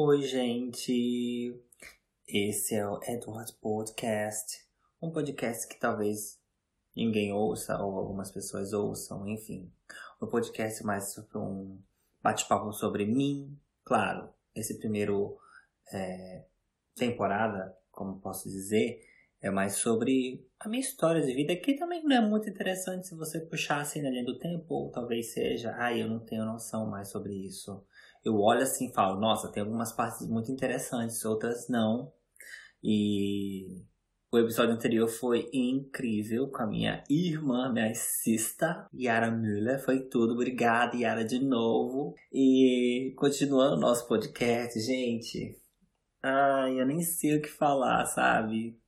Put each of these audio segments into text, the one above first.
Oi, gente! Esse é o Edward Podcast, um podcast que talvez ninguém ouça ou algumas pessoas ouçam, enfim. Um podcast mais sobre um bate-papo sobre mim, claro. Esse primeiro é, temporada, como posso dizer, é mais sobre a minha história de vida, que também não é muito interessante se você puxar assim na linha do tempo, ou talvez seja, ai, eu não tenho noção mais sobre isso. Eu olho assim e falo, nossa, tem algumas partes muito interessantes, outras não. E o episódio anterior foi incrível com a minha irmã, minha sista, Yara Müller. Foi tudo. Obrigada, Yara, de novo. E continuando o nosso podcast, gente. Ai, eu nem sei o que falar, sabe?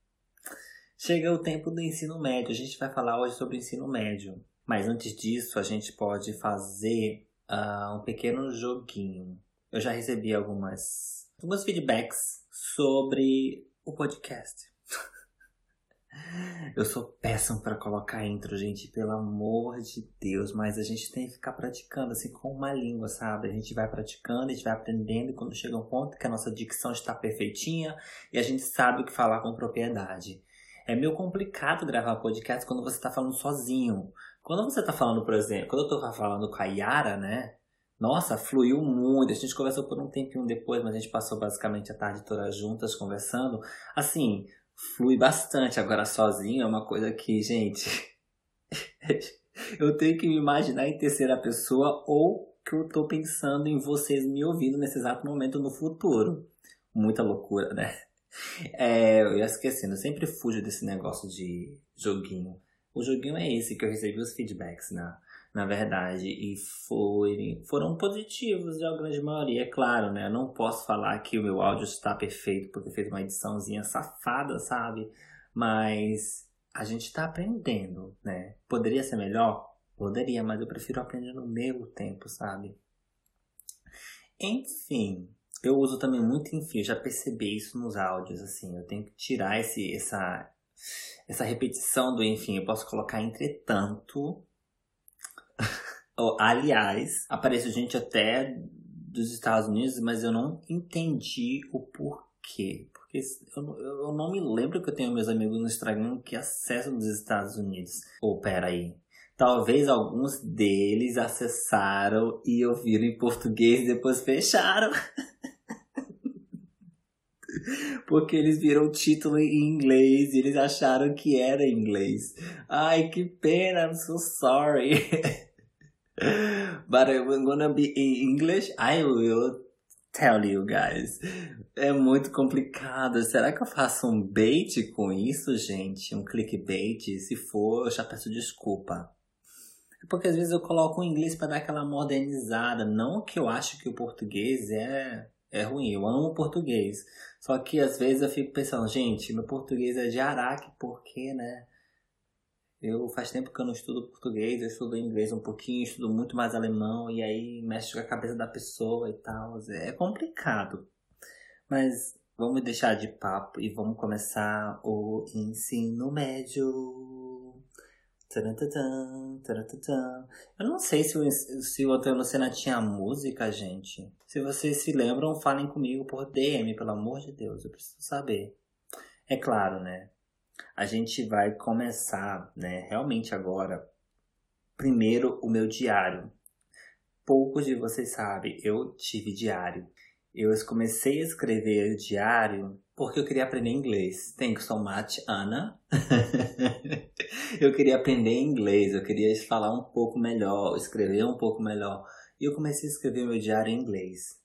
Chega o tempo do ensino médio. A gente vai falar hoje sobre o ensino médio. Mas antes disso, a gente pode fazer uh, um pequeno joguinho. Eu já recebi algumas, alguns feedbacks sobre o podcast. Eu sou péssimo para colocar intro, gente, pelo amor de Deus, mas a gente tem que ficar praticando assim com uma língua, sabe? A gente vai praticando, a gente vai aprendendo e quando chega um ponto que a nossa dicção está perfeitinha e a gente sabe o que falar com propriedade. É meio complicado gravar podcast quando você está falando sozinho. Quando você está falando, por exemplo, quando eu estou falando com a Yara, né? Nossa, fluiu muito. A gente conversou por um tempinho depois, mas a gente passou basicamente a tarde toda juntas conversando. Assim, flui bastante. Agora sozinho é uma coisa que, gente, eu tenho que me imaginar em terceira pessoa ou que eu tô pensando em vocês me ouvindo nesse exato momento no futuro. Muita loucura, né? É, eu ia esquecendo, eu sempre fujo desse negócio de joguinho. O joguinho é esse que eu recebi os feedbacks na, na verdade, e foi, foram positivos de grande maioria, é claro, né? Eu não posso falar que o meu áudio está perfeito porque fez uma ediçãozinha safada, sabe? Mas a gente está aprendendo, né? Poderia ser melhor? Poderia, mas eu prefiro aprender no meu tempo, sabe? Enfim, eu uso também muito enfim, eu já percebi isso nos áudios, assim, eu tenho que tirar esse, essa, essa repetição do enfim, eu posso colocar entretanto. Aliás, apareceu gente até dos Estados Unidos, mas eu não entendi o porquê. Porque eu, eu não me lembro que eu tenho meus amigos no Instagram que acessam dos Estados Unidos. Ou oh, pera aí. Talvez alguns deles acessaram e ouviram em português e depois fecharam. Porque eles viram título em inglês e eles acharam que era em inglês. Ai, que pena, I'm so sorry. But I'm gonna be in English, I will tell you guys. É muito complicado. Será que eu faço um bait com isso, gente? Um clickbait? Se for, eu já peço desculpa. É porque às vezes eu coloco o inglês para dar aquela modernizada. Não que eu acho que o português é, é ruim. Eu amo português. Só que às vezes eu fico pensando, gente, meu português é de Araque, porque, né? Eu faz tempo que eu não estudo português, eu estudo inglês um pouquinho, estudo muito mais alemão, e aí mexe com a cabeça da pessoa e tal. É complicado. Mas vamos deixar de papo e vamos começar o ensino médio. Eu não sei se o, se o Hotel Lucena tinha música, gente. Se vocês se lembram, falem comigo por DM, pelo amor de Deus, eu preciso saber. É claro, né? A gente vai começar, né, realmente agora. Primeiro, o meu diário. Poucos de vocês sabem, eu tive diário. Eu comecei a escrever diário porque eu queria aprender inglês. Thank you so much, Ana. eu queria aprender inglês, eu queria falar um pouco melhor, escrever um pouco melhor. E eu comecei a escrever meu diário em inglês.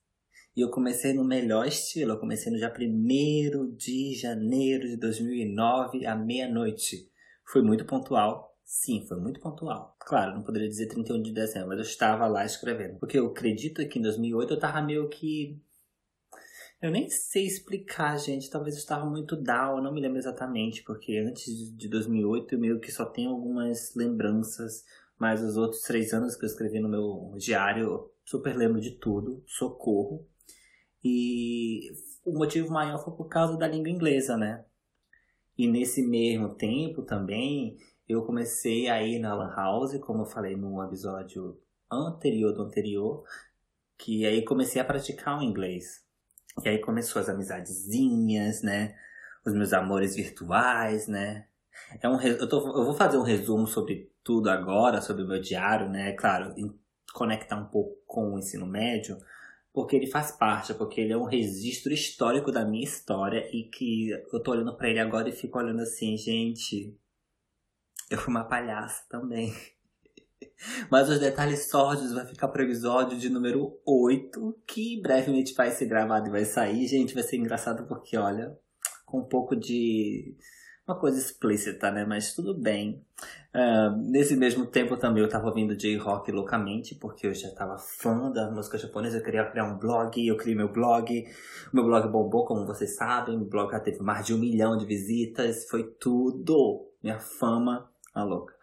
E eu comecei no melhor estilo. Eu comecei no dia 1 de janeiro de 2009, à meia-noite. Foi muito pontual. Sim, foi muito pontual. Claro, não poderia dizer 31 de dezembro, mas eu estava lá escrevendo. Porque eu acredito que em 2008 eu estava meio que eu nem sei explicar, gente. Talvez eu estava muito down, não me lembro exatamente, porque antes de 2008 eu meio que só tenho algumas lembranças, mas os outros três anos que eu escrevi no meu diário, eu super lembro de tudo, socorro. E o motivo maior foi por causa da língua inglesa, né? E nesse mesmo tempo também, eu comecei a ir na Lan House, como eu falei no episódio anterior do anterior, que aí comecei a praticar o inglês. E aí começou as amizadezinhas, né? Os meus amores virtuais, né? É um, eu, tô, eu vou fazer um resumo sobre tudo agora, sobre o meu diário, né? Claro, conectar um pouco com o ensino médio, porque ele faz parte, porque ele é um registro histórico da minha história e que eu tô olhando para ele agora e fico olhando assim, gente, eu fui uma palhaça também. Mas os detalhes sórdidos vai ficar pro episódio de número 8, que brevemente vai ser gravado e vai sair. Gente, vai ser engraçado porque, olha, com um pouco de. Uma coisa explícita, né? Mas tudo bem. Uh, nesse mesmo tempo também eu tava ouvindo J-Rock loucamente, porque eu já tava fã da música japonesa. Eu queria criar um blog, eu criei meu blog. O meu blog bombou, como vocês sabem. O blog já teve mais de um milhão de visitas. Foi tudo. Minha fama, a louca.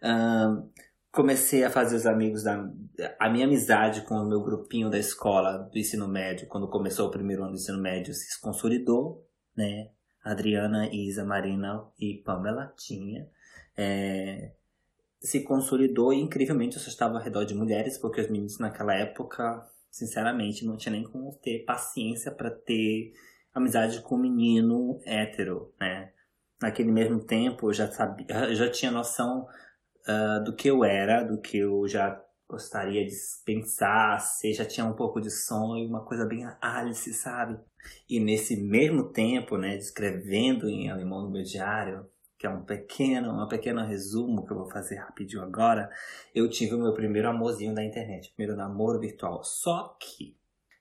Uh, comecei a fazer os amigos da a minha amizade com o meu grupinho da escola do ensino médio. Quando começou o primeiro ano do ensino médio se consolidou né? Adriana Isa Marina e Pamela tinha é, se consolidou e incrivelmente eu só estava ao redor de mulheres porque os meninos naquela época sinceramente não tinha nem como ter paciência para ter amizade com um menino hétero né? Naquele mesmo tempo eu já sabia já tinha noção uh, do que eu era, do que eu já gostaria de pensar, se já tinha um pouco de sonho, uma coisa bem Alice, sabe? E nesse mesmo tempo, né, escrevendo em alemão no meu diário, que é um pequeno, um pequeno resumo que eu vou fazer rapidinho agora, eu tive o meu primeiro amorzinho da internet, primeiro namoro virtual. Só que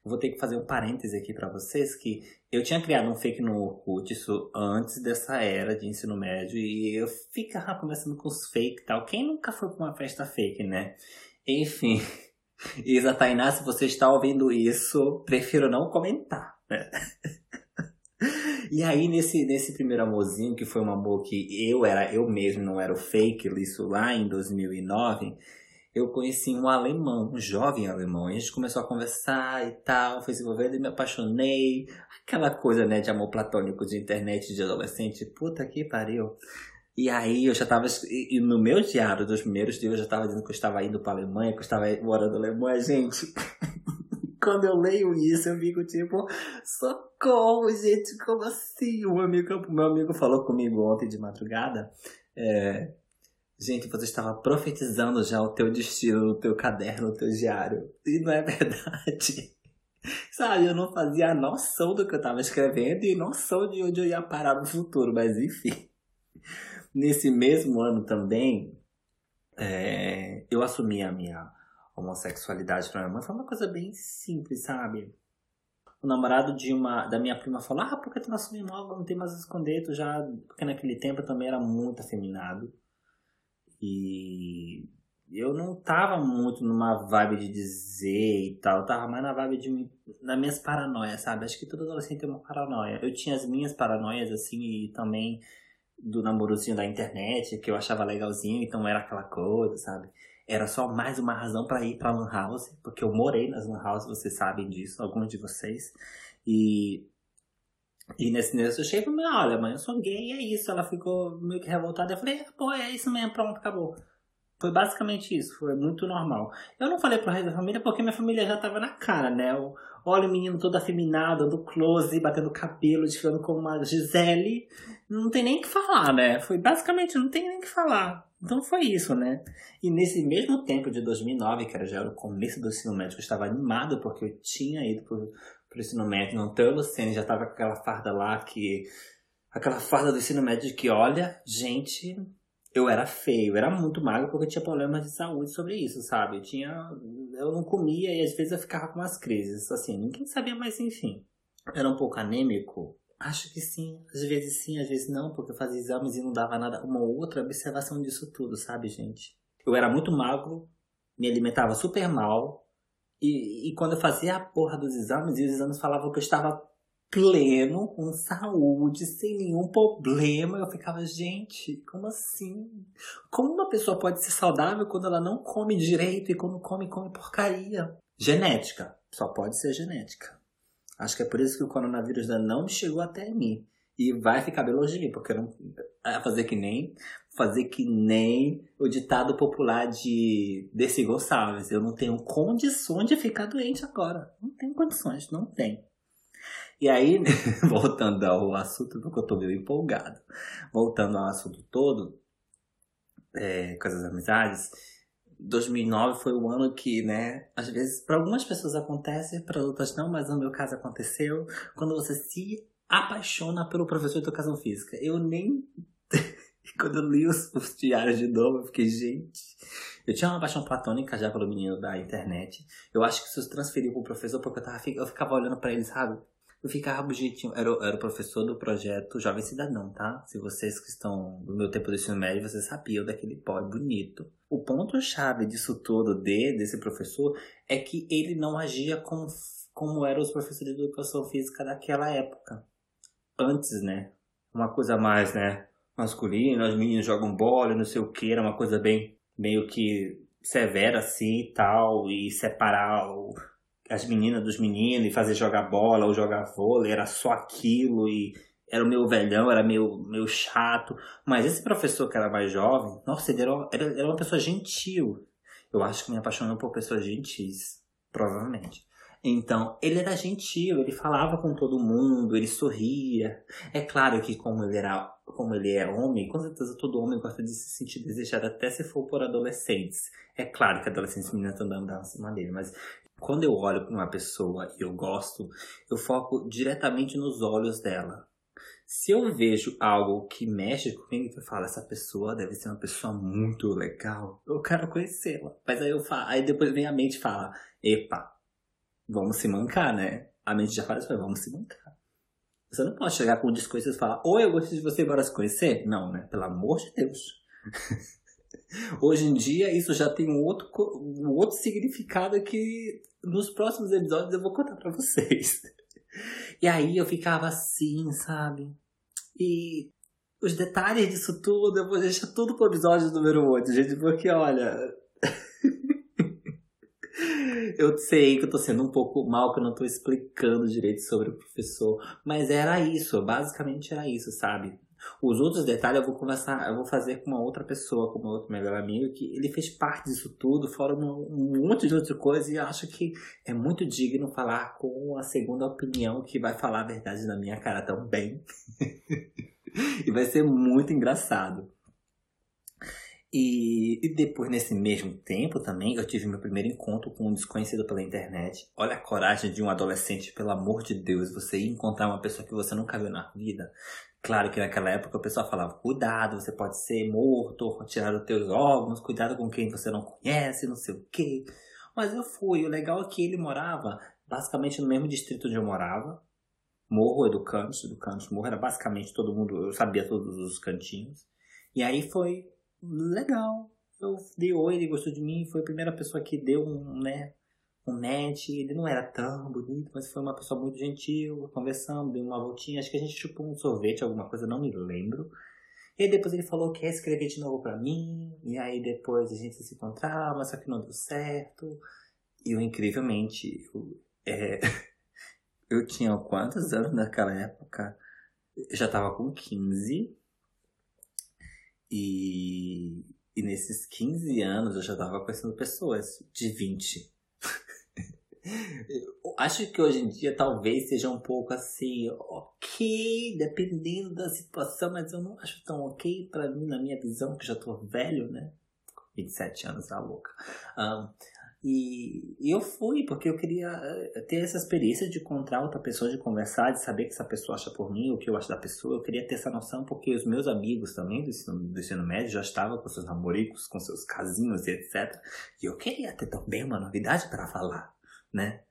vou ter que fazer um parêntese aqui para vocês que eu tinha criado um fake no Orkut, isso antes dessa era de ensino médio, e eu ficava conversando com os fake e tal. Quem nunca foi pra uma festa fake, né? Enfim, Isa Tainá, se você está ouvindo isso, prefiro não comentar. Né? E aí, nesse, nesse primeiro amorzinho, que foi um amor que eu era eu mesmo, não era o fake, isso lá em 2009, eu conheci um alemão, um jovem alemão. E a gente começou a conversar e tal, foi se envolvendo e me apaixonei. Aquela coisa, né, de amor platônico de internet de adolescente. Puta que pariu. E aí eu já tava. E no meu diário dos primeiros dias eu já tava dizendo que eu estava indo pra Alemanha, que eu estava morando na Alemanha, gente. Quando eu leio isso, eu fico tipo, socorro, gente, como assim? O amigo, meu amigo falou comigo ontem de madrugada. É, Gente, você estava profetizando já o teu destino no teu caderno, no teu diário. E não é verdade. Sabe, eu não fazia noção do que eu estava escrevendo e noção de onde eu ia parar no futuro, mas enfim. Nesse mesmo ano também, é, eu assumi a minha homossexualidade pra minha mãe. Foi uma coisa bem simples, sabe? O namorado de uma da minha prima falou: Ah, por que tu não assumiu logo? Não tem mais a esconder, tu já. Porque naquele tempo eu também era muito afeminado. E eu não tava muito numa vibe de dizer e tal, eu tava mais na vibe de nas minhas paranoias, sabe? Acho que todo adolescente tem uma paranoia. Eu tinha as minhas paranoias assim e também do namorozinho da internet, que eu achava legalzinho, então era aquela coisa, sabe? Era só mais uma razão para ir pra Lan House, porque eu morei nas Lan House, vocês sabem disso, alguns de vocês. E e nesse nesse eu chego e olha, mãe, eu sou gay, é isso. Ela ficou meio que revoltada. Eu falei, pô, é isso mesmo, pronto, acabou. Foi basicamente isso, foi muito normal. Eu não falei pro resto da família porque minha família já tava na cara, né? Eu, olha o menino todo afeminado, do close, batendo cabelo, desfilando como uma Gisele. Não tem nem o que falar, né? Foi basicamente, não tem nem o que falar. Então foi isso, né? E nesse mesmo tempo de 2009, que era já o começo do ensino médio, eu estava animado porque eu tinha ido pro, pro ensino médio, não teu Luciene já tava com aquela farda lá que. Aquela farda do ensino médio que, olha, gente, eu era feio, eu era muito magro porque eu tinha problemas de saúde sobre isso, sabe? Eu tinha. Eu não comia e às vezes eu ficava com umas crises, assim, ninguém sabia, mas enfim. Era um pouco anêmico. Acho que sim, às vezes sim, às vezes não, porque eu fazia exames e não dava nada. Uma outra observação disso tudo, sabe, gente? Eu era muito magro, me alimentava super mal, e, e quando eu fazia a porra dos exames, e os exames falavam que eu estava pleno, com saúde, sem nenhum problema. Eu ficava, gente, como assim? Como uma pessoa pode ser saudável quando ela não come direito e quando come, come porcaria? Genética. Só pode ser genética. Acho que é por isso que o coronavírus ainda não chegou até mim. E vai ficar biologia, porque eu não. É fazer que nem fazer que nem o ditado popular de Desi Gonçalves. Eu não tenho condições de ficar doente agora. Não tenho condições, não tem. E aí, voltando ao assunto, porque eu tô meio empolgado. Voltando ao assunto todo, é, com as amizades, 2009 foi o ano que, né, às vezes para algumas pessoas acontece, para outras não, mas no meu caso aconteceu, quando você se apaixona pelo professor de educação física. Eu nem. quando eu li os, os diários de novo, eu fiquei, gente. Eu tinha uma paixão platônica já pelo menino da internet. Eu acho que isso transferiu pro professor porque eu, tava, eu ficava olhando para ele, sabe? Eu ficava bonitinho. Era, era o professor do projeto Jovem Cidadão, tá? Se vocês que estão no meu tempo do ensino médio, vocês sabiam daquele pó bonito. O ponto-chave disso tudo, de, desse professor, é que ele não agia como, como eram os professores de educação física daquela época. Antes, né? Uma coisa mais, né? Masculina, os meninos jogam bola, não sei o que, era uma coisa bem, meio que severa assim e tal, e separar o as meninas dos meninos e fazer jogar bola ou jogar vôlei, era só aquilo e era o meu velhão, era meio, meio chato. Mas esse professor que era mais jovem, nossa, ele era, era, era uma pessoa gentil. Eu acho que me apaixonou por pessoas gentis, provavelmente. Então, ele era gentil, ele falava com todo mundo, ele sorria. É claro que como ele era, como ele é homem, com certeza todo homem gosta de se sentir desejado até se for por adolescentes. É claro que adolescentes meninas estão dando dessa maneira, mas quando eu olho para uma pessoa e eu gosto, eu foco diretamente nos olhos dela. Se eu vejo algo que mexe comigo, eu falo, essa pessoa deve ser uma pessoa muito legal. Eu quero conhecê-la. Mas aí eu falo, aí depois vem a mente e fala, epa, vamos se mancar, né? A mente já fala isso, vamos se mancar. Você não pode chegar com um discurso e falar, oi, eu gostei de você, bora se conhecer? Não, né? Pelo amor de Deus. Hoje em dia, isso já tem um outro, um outro significado que nos próximos episódios eu vou contar pra vocês. E aí eu ficava assim, sabe? E os detalhes disso tudo eu vou deixar tudo pro episódio número 8, gente, porque olha. eu sei que eu tô sendo um pouco mal, que eu não tô explicando direito sobre o professor, mas era isso, basicamente era isso, sabe? Os outros detalhes eu vou conversar, eu vou fazer com uma outra pessoa, com uma outra melhor amiga, que ele fez parte disso tudo, fora um, monte de outra coisa, e acho que é muito digno falar com a segunda opinião que vai falar a verdade na minha cara também. e vai ser muito engraçado. E, e, depois, nesse mesmo tempo também, eu tive meu primeiro encontro com um desconhecido pela internet. Olha a coragem de um adolescente, pelo amor de Deus, você ir encontrar uma pessoa que você nunca viu na vida. Claro que naquela época o pessoal falava, cuidado, você pode ser morto, tirar os teus órgãos, cuidado com quem você não conhece, não sei o quê. Mas eu fui, o legal é que ele morava basicamente no mesmo distrito onde eu morava. Morro Educantes, Educantes Morro, era basicamente todo mundo, eu sabia todos os cantinhos. E aí foi legal. Eu dei oi, ele gostou de mim, foi a primeira pessoa que deu um, né, o Matt, ele não era tão bonito, mas foi uma pessoa muito gentil, conversando, deu uma voltinha, acho que a gente chupou um sorvete, alguma coisa, não me lembro. E depois ele falou que ia escrever de novo pra mim, e aí depois a gente se encontrava, só que não deu certo. E eu, incrivelmente, eu, é, eu tinha quantos anos naquela época? Eu já tava com 15. E, e nesses 15 anos eu já tava conhecendo pessoas de 20 acho que hoje em dia talvez seja um pouco assim, ok, dependendo da situação, mas eu não acho tão ok para mim, na minha visão, que já tô velho, né? 27 anos, tá louca. Um, e, e, eu fui porque eu queria eh, ter essa experiência de encontrar outra pessoa, de conversar, de saber o que essa pessoa acha por mim, o que eu acho da pessoa. Eu queria ter essa noção porque os meus amigos também do ensino, do ensino médio já estavam com seus namoricos, com seus casinhos e etc. E eu queria ter também uma novidade para falar né?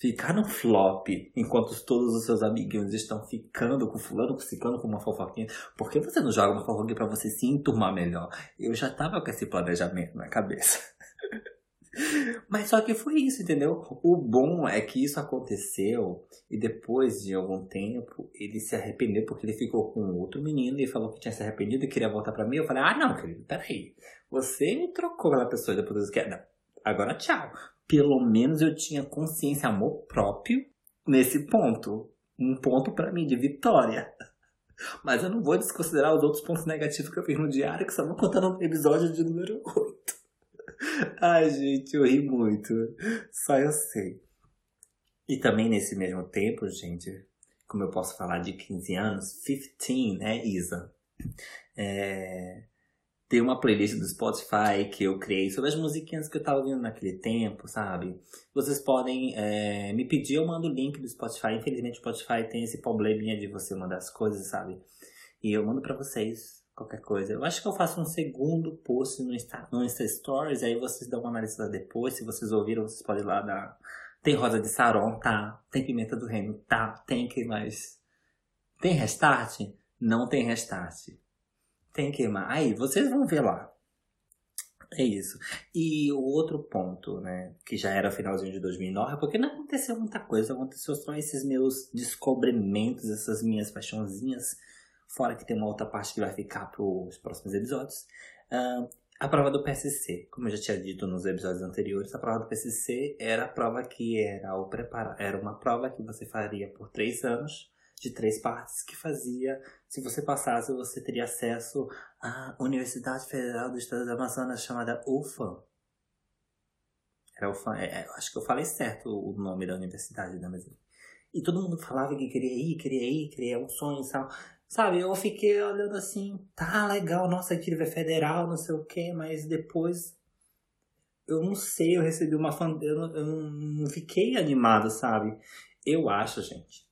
Ficar no flop enquanto todos os seus amiguinhos estão ficando com fulano, com ciclano, com uma fofoquinha. Por que você não joga uma fofoquinha para você se enturmar melhor? Eu já tava com esse planejamento na cabeça. Mas só que foi isso, entendeu? O bom é que isso aconteceu e depois de algum tempo ele se arrependeu porque ele ficou com outro menino e falou que tinha se arrependido e queria voltar para mim. Eu falei, ah não, querido, peraí. Você me trocou pela pessoa e depois você quer. Não, agora tchau pelo menos eu tinha consciência, amor próprio nesse ponto. Um ponto para mim de vitória. Mas eu não vou desconsiderar os outros pontos negativos que eu fiz no diário, que só vou contar no episódio de número 8. Ai, gente, eu ri muito. Só eu sei. E também nesse mesmo tempo, gente, como eu posso falar de 15 anos, 15, né, Isa? É, tem uma playlist do Spotify que eu criei sobre as musiquinhas que eu tava ouvindo naquele tempo, sabe? Vocês podem é, me pedir, eu mando o link do Spotify. Infelizmente o Spotify tem esse probleminha de você mandar as coisas, sabe? E eu mando para vocês qualquer coisa. Eu acho que eu faço um segundo post no Insta, no Insta Stories, aí vocês dão uma analisada depois. Se vocês ouviram, vocês podem ir lá dar. Tem rosa de Saron, tá? Tem pimenta do reino, tá? Tem que mais. Tem restart? Não tem restart. Tem que mais. Aí, vocês vão ver lá. É isso. E o outro ponto, né, que já era finalzinho de 2009, porque não aconteceu muita coisa, aconteceu só esses meus descobrimentos, essas minhas paixãozinhas, fora que tem uma outra parte que vai ficar para os próximos episódios. Uh, a prova do PSC, como eu já tinha dito nos episódios anteriores, a prova do PSC era a prova que era o prepara era uma prova que você faria por três anos de três partes que fazia, se você passasse, você teria acesso à Universidade Federal do Estado do Amazonas chamada UFAM. Era UFAM, é, é, acho que eu falei certo o nome da universidade da Amazônia. E todo mundo falava que queria ir, queria ir, queria um sonho e tal. Sabe, eu fiquei olhando assim, tá legal, nossa, é federal, não sei o que, mas depois eu não sei, eu recebi uma fan... eu, não, eu não fiquei animado, sabe? Eu acho, gente,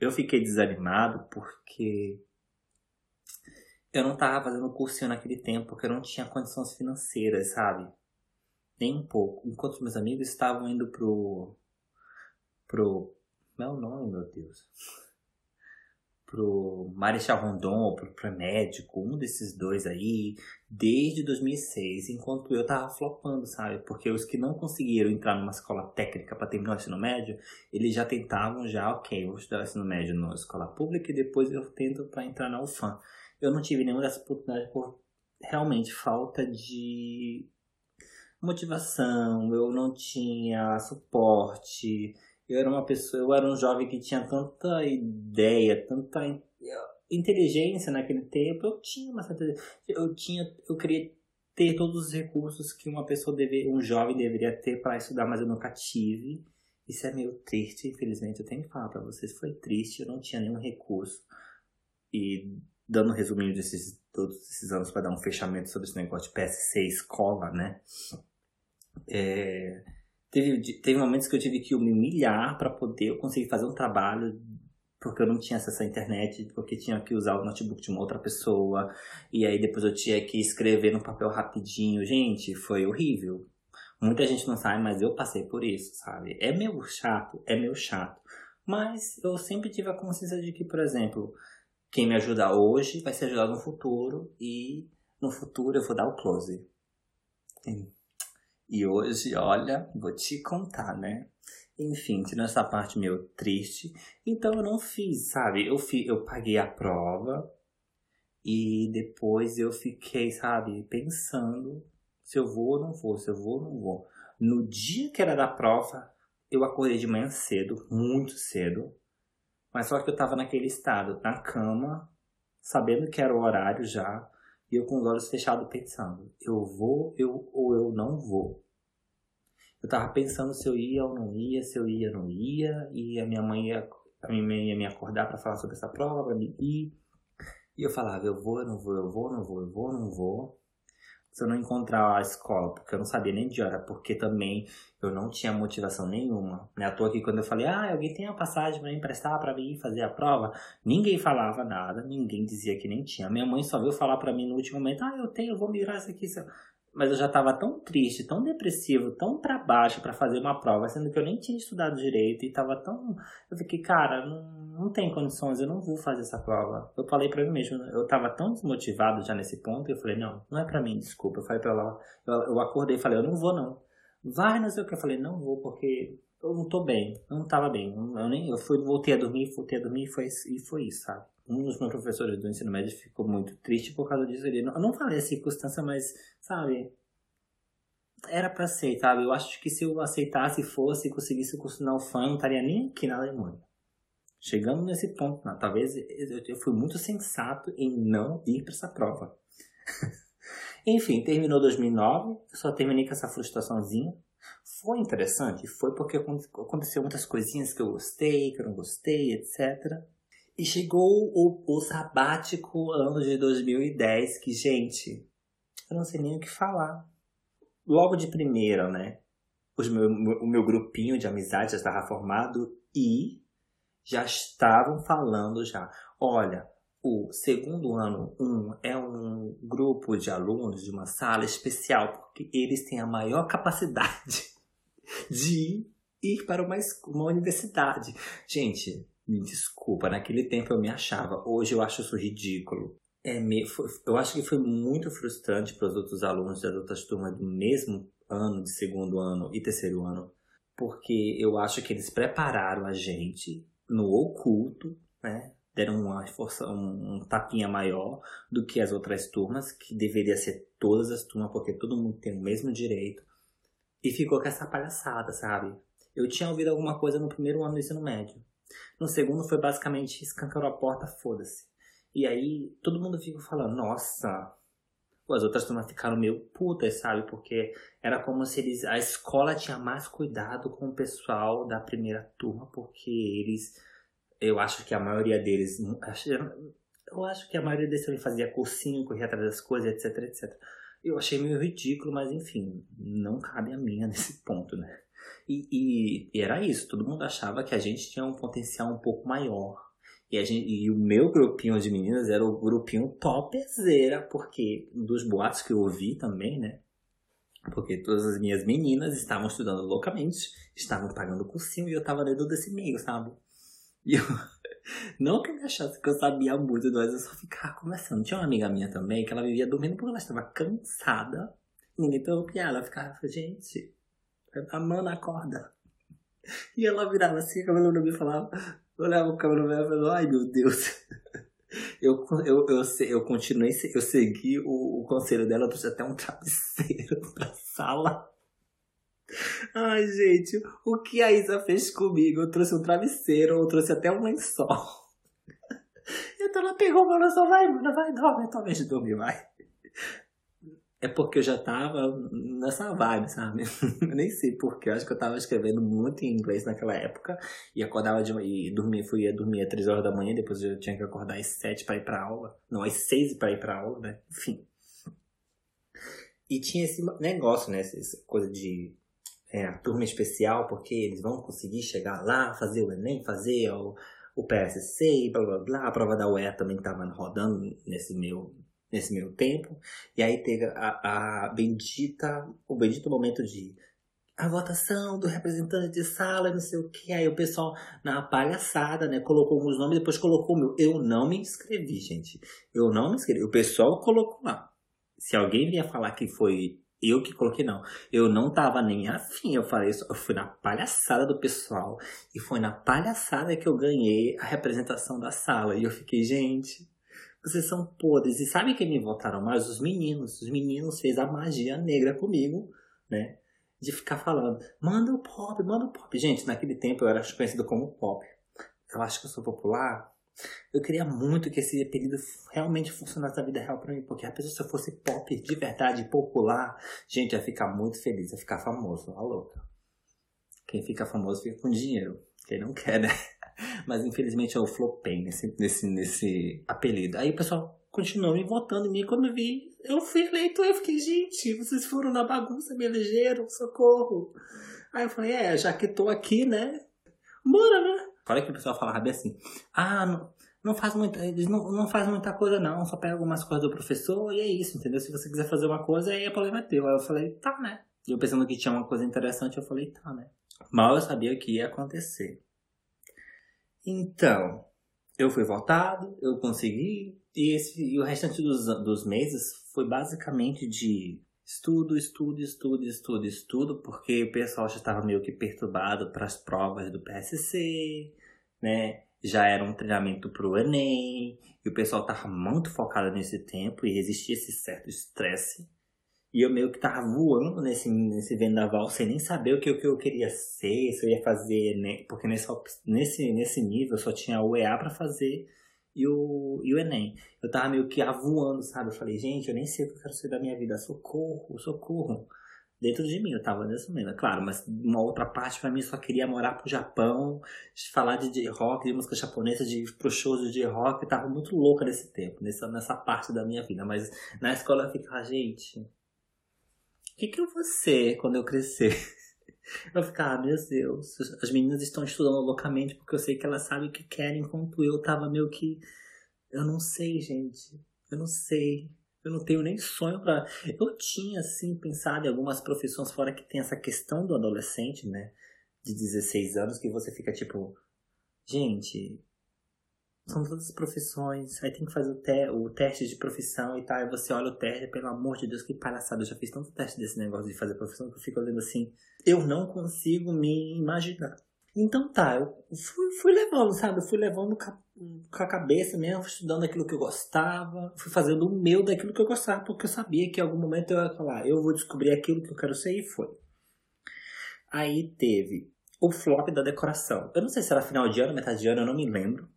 eu fiquei desanimado porque eu não estava fazendo cursinho naquele tempo, porque eu não tinha condições financeiras, sabe? Nem um pouco. Enquanto meus amigos estavam indo pro. pro. Como é nome, meu Deus? Pro Marechal Rondon ou pro pré-médico, um desses dois aí, desde 2006, enquanto eu tava flopando, sabe? Porque os que não conseguiram entrar numa escola técnica para terminar o ensino médio, eles já tentavam já, ok, vou estudar o ensino médio na escola pública e depois eu tento para entrar na UFAM. Eu não tive nenhuma dessas oportunidades por realmente falta de motivação, eu não tinha suporte, eu era uma pessoa, eu era um jovem que tinha tanta ideia, tanta inteligência naquele tempo. Eu tinha uma certa, eu tinha, eu queria ter todos os recursos que uma pessoa deve, um jovem deveria ter para estudar, mas eu nunca tive. Isso é meio triste, infelizmente eu tenho que falar para vocês, foi triste, eu não tinha nenhum recurso. E dando um resuminho desses todos esses anos para dar um fechamento sobre esse negócio de PSC escola, né? É, Teve, teve momentos que eu tive que me humilhar para poder conseguir fazer um trabalho porque eu não tinha acesso à internet, porque tinha que usar o notebook de uma outra pessoa, e aí depois eu tinha que escrever no papel rapidinho. Gente, foi horrível. Muita gente não sabe, mas eu passei por isso, sabe? É meio chato, é meio chato. Mas eu sempre tive a consciência de que, por exemplo, quem me ajuda hoje vai ser ajudado no futuro, e no futuro eu vou dar o close. E hoje, olha, vou te contar, né? Enfim, tirando essa parte meio triste. Então eu não fiz, sabe? Eu, fi, eu paguei a prova e depois eu fiquei, sabe, pensando se eu vou ou não vou, se eu vou ou não vou. No dia que era da prova, eu acordei de manhã cedo, muito cedo. Mas só que eu tava naquele estado, na cama, sabendo que era o horário já, e eu com os olhos fechados pensando, eu vou eu, ou eu não vou. Eu tava pensando se eu ia ou não ia, se eu ia ou não ia, e a minha mãe ia, a minha mãe ia me acordar para falar sobre essa prova, pra me ir. E eu falava, eu vou, eu não vou, eu vou, eu não vou, eu vou, eu não vou se eu não encontrar a escola, porque eu não sabia nem de hora, porque também eu não tinha motivação nenhuma. Né? À toa que quando eu falei, ah, alguém tem a passagem para emprestar para vir fazer a prova, ninguém falava nada, ninguém dizia que nem tinha. Minha mãe só veio falar para mim no último momento, ah, eu tenho, eu vou migrar isso aqui. Mas eu já estava tão triste, tão depressivo, tão para baixo para fazer uma prova, sendo que eu nem tinha estudado direito e estava tão. Eu fiquei, cara, não, não tem condições, eu não vou fazer essa prova. Eu falei para mim mesmo, eu estava tão desmotivado já nesse ponto, eu falei, não, não é para mim, desculpa. Eu falei para ela, eu, eu acordei e falei, eu não vou não. Vai, não sei o que. Eu falei, não vou porque eu não tô bem, eu não tava bem. Eu, nem, eu fui, voltei a dormir, voltei a dormir e foi, e foi isso, sabe? um dos meus professores do ensino médio ficou muito triste por causa disso. Ele, eu não falei a circunstância, mas, sabe, era para sabe? Eu acho que se eu aceitasse, fosse e conseguisse curso o fã, não estaria nem aqui na Alemanha. Chegando nesse ponto, não, talvez eu fui muito sensato em não ir para essa prova. Enfim, terminou 2009, eu só terminei com essa frustraçãozinha. Foi interessante? Foi porque aconteceu muitas coisinhas que eu gostei, que eu não gostei, etc. E chegou o, o sabático ano de 2010, que, gente, eu não sei nem o que falar. Logo de primeira, né? Meu, o meu grupinho de amizade já estava formado e já estavam falando já. Olha, o segundo ano 1 um, é um grupo de alunos de uma sala especial, porque eles têm a maior capacidade de ir para uma, uma universidade. Gente, me desculpa, naquele tempo eu me achava, hoje eu acho isso ridículo. É, me, foi, eu acho que foi muito frustrante para os outros alunos das outras turmas do mesmo ano, de segundo ano e terceiro ano, porque eu acho que eles prepararam a gente no oculto, né? deram uma força, um, um, tapinha maior do que as outras turmas, que deveria ser todas as turmas, porque todo mundo tem o mesmo direito. E ficou com essa palhaçada, sabe? Eu tinha ouvido alguma coisa no primeiro ano do ensino médio. No segundo foi basicamente escancarou a porta, foda-se. E aí todo mundo fica falando, nossa, as outras turmas ficaram meio putas, sabe? Porque era como se eles, a escola tinha mais cuidado com o pessoal da primeira turma, porque eles eu acho que a maioria deles. Eu acho que a maioria deles também fazia cursinho, corria atrás das coisas, etc, etc. Eu achei meio ridículo, mas enfim, não cabe a minha nesse ponto, né? E, e, e, era isso, todo mundo achava que a gente tinha um potencial um pouco maior. E, a gente, e o meu grupinho de meninas era o grupinho topzera, porque dos boatos que eu ouvi também, né? Porque todas as minhas meninas estavam estudando loucamente, estavam pagando cursinho e eu tava dentro desse meio, sabe? E eu, não que eu achasse que eu sabia muito, mas eu só ficava conversando. Tinha uma amiga minha também que ela vivia dormindo porque ela estava cansada. Ninguém interrompia ela. ficava, gente, a mana acorda. E ela virava assim, cabelo no e falava, olhava o no e falava, ai meu Deus. Eu, eu, eu, eu continuei, eu segui o, o conselho dela, eu trouxe até um travesseiro pra sala. Ai, gente, o que a Isa fez comigo? Eu trouxe um travesseiro, eu trouxe até um lençol. Então ela pegou o meu lençol, vai, vai, dorme, talvez de dormir, vai. É porque eu já tava nessa vibe, sabe? Eu nem sei porquê, eu acho que eu tava escrevendo muito em inglês naquela época e acordava de e dormia, fui ia dormir às 3 horas da manhã, depois eu tinha que acordar às 7 para ir pra aula. Não, às 6 para ir pra aula, né? Enfim. E tinha esse negócio, né? Essa coisa de é, a turma especial, porque eles vão conseguir chegar lá, fazer o Enem, fazer o, o PSC blá blá blá. A prova da UEA também estava rodando nesse meu, nesse meu tempo. E aí teve a, a bendita, o bendito momento de a votação do representante de sala, não sei o que. Aí o pessoal, na palhaçada, né, colocou alguns nomes, depois colocou o meu. Eu não me inscrevi, gente. Eu não me inscrevi. O pessoal colocou lá. Se alguém vier falar que foi eu que coloquei, não. Eu não tava nem afim. Eu falei isso. Eu fui na palhaçada do pessoal. E foi na palhaçada que eu ganhei a representação da sala. E eu fiquei, gente, vocês são podres. E sabe quem me votaram mais? Os meninos. Os meninos fez a magia negra comigo, né? De ficar falando, manda o pop, manda o pop. Gente, naquele tempo eu era conhecido como pop. Eu acho que eu sou popular eu queria muito que esse apelido realmente funcionasse na vida real para mim, porque a pessoa se eu fosse pop de verdade, popular, gente, ia ficar muito feliz, ia ficar famoso, a louca. Quem fica famoso fica com dinheiro, quem não quer, né? Mas infelizmente eu flopei nesse, nesse, nesse apelido. Aí o pessoal continuou me votando em mim. Quando eu vi, eu fui eleito, eu fiquei, gente, vocês foram na bagunça, me elegeram, socorro. Aí eu falei, é, já que tô aqui, né? Bora, né? Fora que o pessoal falava bem assim, ah, não, não faz muita, eles não, não faz muita coisa não, só pega algumas coisas do professor e é isso, entendeu? Se você quiser fazer uma coisa, aí é problema teu. Aí eu falei, tá, né? E eu pensando que tinha uma coisa interessante, eu falei, tá, né? Mal eu sabia que ia acontecer. Então, eu fui votado, eu consegui, e, esse, e o restante dos, dos meses foi basicamente de estudo, estudo, estudo, estudo, estudo, porque o pessoal já estava meio que perturbado para as provas do PSC, né? Já era um treinamento para o Enem, e o pessoal estava muito focado nesse tempo e existia esse certo estresse. E eu meio que tava voando nesse, nesse vendaval sem nem saber o que, o que eu queria ser, se eu ia fazer, né? porque nesse, nesse, nesse nível só tinha o EA para fazer e o, e o Enem. Eu tava meio que avoando, sabe? Eu falei, gente, eu nem sei o que eu quero ser da minha vida. Socorro, socorro. Dentro de mim eu tava nesse momento, claro, mas uma outra parte para mim só queria morar pro Japão, falar de, rock, de música japonesa, de ir pro shows de rock, eu tava muito louca nesse tempo, nessa, nessa parte da minha vida. Mas na escola eu ficava, gente, que, que eu vou ser quando eu crescer? Eu ficava, ah, meu Deus, as meninas estão estudando loucamente porque eu sei que elas sabem o que querem, enquanto eu tava meio que. Eu não sei, gente. Eu não sei. Eu não tenho nem sonho para. Eu tinha, assim, pensado em algumas profissões fora que tem essa questão do adolescente, né? De 16 anos, que você fica tipo. Gente, são todas profissões, aí tem que fazer o, te o teste de profissão e tal, aí você olha o teste, pelo amor de Deus, que palhaçada, eu já fiz tanto teste desse negócio de fazer profissão que eu fico olhando assim, eu não consigo me imaginar. Então tá, eu fui, fui levando, sabe? Eu fui levando com a cabeça mesmo, estudando aquilo que eu gostava, fui fazendo o meu daquilo que eu gostava, porque eu sabia que em algum momento eu ia falar, eu vou descobrir aquilo que eu quero ser e foi. Aí teve o flop da decoração. Eu não sei se era final de ano, metade de ano, eu não me lembro.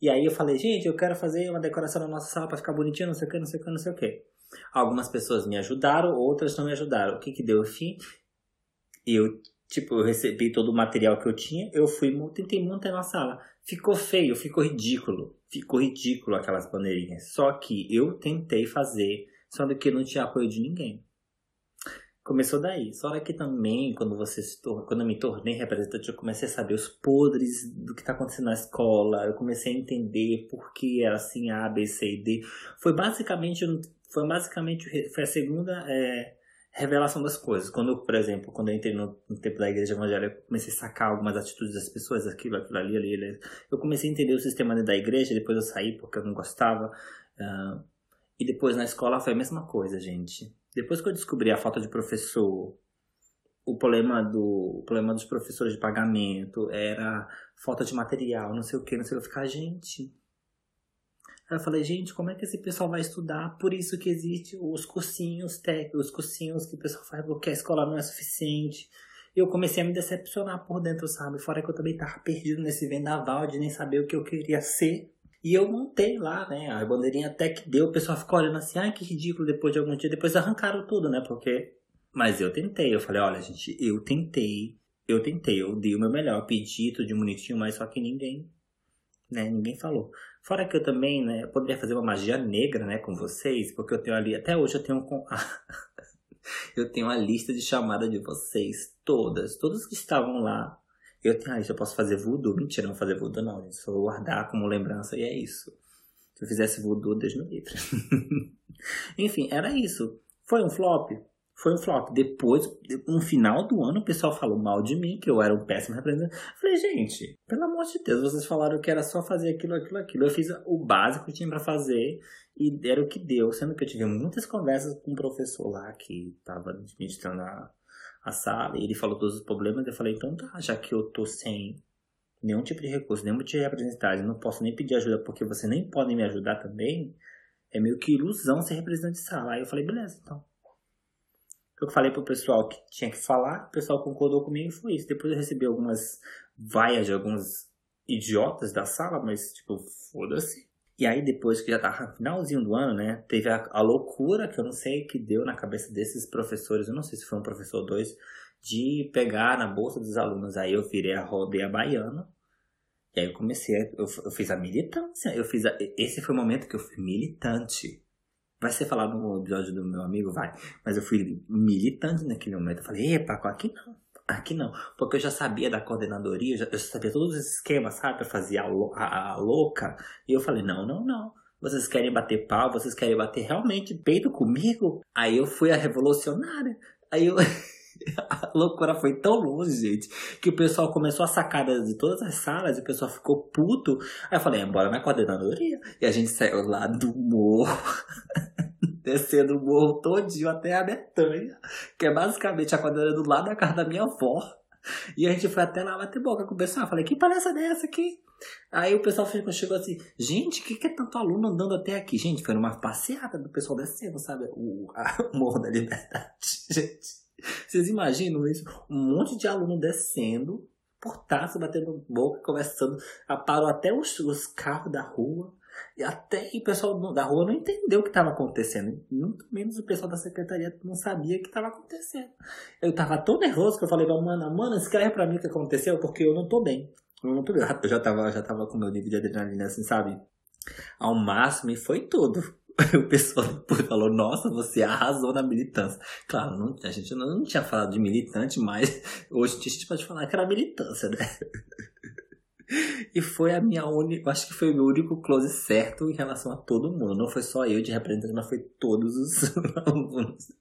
E aí eu falei, gente, eu quero fazer uma decoração na nossa sala para ficar bonitinho, não sei o que, não sei o que, não sei o que. Algumas pessoas me ajudaram, outras não me ajudaram. O que que deu fim? Eu, tipo, eu recebi todo o material que eu tinha, eu fui, tentei montar na sala. Ficou feio, ficou ridículo. Ficou ridículo aquelas bandeirinhas. Só que eu tentei fazer, só que não tinha apoio de ninguém. Começou daí. Só que também, quando você se tor quando eu me tornei representante, eu comecei a saber os podres do que está acontecendo na escola. Eu comecei a entender por que era assim A, B, C e D. Foi basicamente, foi basicamente foi a segunda é, revelação das coisas. Quando por exemplo, quando eu entrei no, no tempo da igreja evangélica, eu comecei a sacar algumas atitudes das pessoas, aquilo, aquilo ali, ali, ali. Eu comecei a entender o sistema da igreja, depois eu saí porque eu não gostava. Uh, e depois na escola foi a mesma coisa, gente depois que eu descobri a falta de professor, o problema do o problema dos professores de pagamento era falta de material, não sei o que, não sei o que, eu ficar, gente. Aí eu falei, gente, como é que esse pessoal vai estudar? Por isso que existe os cursinhos técnicos, os cursinhos que o pessoal faz porque a escola não é suficiente. Eu comecei a me decepcionar por dentro, sabe? Fora que eu também tava perdido nesse vendaval de nem saber o que eu queria ser. E eu montei lá, né? A bandeirinha até que deu, o pessoal ficou olhando assim, ai que ridículo depois de algum dia. Depois arrancaram tudo, né? Porque. Mas eu tentei, eu falei, olha, gente, eu tentei, eu tentei, eu dei o meu melhor, pedi tudo de bonitinho, mas só que ninguém, né? Ninguém falou. Fora que eu também, né, poderia fazer uma magia negra, né, com vocês, porque eu tenho ali, até hoje eu tenho eu tenho a lista de chamada de vocês, todas, todos que estavam lá eu tenho, ah, isso eu posso fazer voodoo. Mentira, não fazer voodoo não, gente. Só guardar como lembrança e é isso. Se eu fizesse voodoo, Deus me livre. Enfim, era isso. Foi um flop? Foi um flop. Depois, no final do ano, o pessoal falou mal de mim, que eu era um péssimo representante. Falei, gente, pelo amor de Deus, vocês falaram que era só fazer aquilo, aquilo, aquilo. Eu fiz o básico que tinha para fazer e era o que deu. Sendo que eu tive muitas conversas com um professor lá que tava administrando a a sala e ele falou todos os problemas. Eu falei, então tá, já que eu tô sem nenhum tipo de recurso, nenhum tipo de representatividade, não posso nem pedir ajuda porque você nem pode me ajudar também, é meio que ilusão ser representante de sala. Aí eu falei, beleza, então. Eu falei pro pessoal que tinha que falar, o pessoal concordou comigo e foi isso. Depois eu recebi algumas vaias de alguns idiotas da sala, mas tipo, foda-se. E aí, depois que já tava finalzinho do ano, né? Teve a, a, loucura que eu não sei que deu na cabeça desses professores, eu não sei se foi um professor ou dois, de pegar na bolsa dos alunos. Aí eu virei a rodeia baiana. E aí eu comecei, a, eu, eu fiz a militância. Eu fiz a, esse foi o momento que eu fui militante. Vai ser falado no episódio do meu amigo, vai. Mas eu fui militante naquele momento. Eu falei, epa, aqui não. Aqui não, porque eu já sabia da coordenadoria, eu já, eu sabia todos os esquemas, sabe, pra fazer a, a, a, louca. E eu falei, não, não, não. Vocês querem bater pau, vocês querem bater realmente peito comigo? Aí eu fui a revolucionária. Aí eu. a loucura foi tão longe, gente, que o pessoal começou a sacar de todas as salas e o pessoal ficou puto. Aí eu falei, embora na coordenadoria. E a gente saiu lá do morro. descendo o morro todinho até a Betânia, que é basicamente a quadrilha do lado da casa da minha avó. E a gente foi até lá bater boca com o pessoal. falei, que palestra é essa aqui? Aí o pessoal chegou assim, gente, o que, que é tanto aluno andando até aqui? Gente, foi uma passeada do pessoal descendo, sabe? O, a, o Morro da Liberdade. Gente, vocês imaginam isso? Um monte de aluno descendo, por taça, batendo boca, conversando. Parou até os, os carros da rua E até o pessoal da rua não entendeu o que estava acontecendo. Muito menos o pessoal da secretaria não sabia o que estava acontecendo. Eu estava tão nervoso que eu falei pra Mana, Mana, escreve pra mim o que aconteceu, porque eu não tô bem. Eu não tô bem. Eu já tava, já tava com meu nível de adrenalina, assim, sabe? Ao máximo, e foi tudo. O pessoal depois falou, nossa, você arrasou na militância. Claro, não, a gente não, não tinha falado de militante, mas hoje a gente pode falar que era militância, né? E foi a minha única. Acho que foi o meu único close certo em relação a todo mundo. Não foi só eu de representante, mas foi todos os alunos.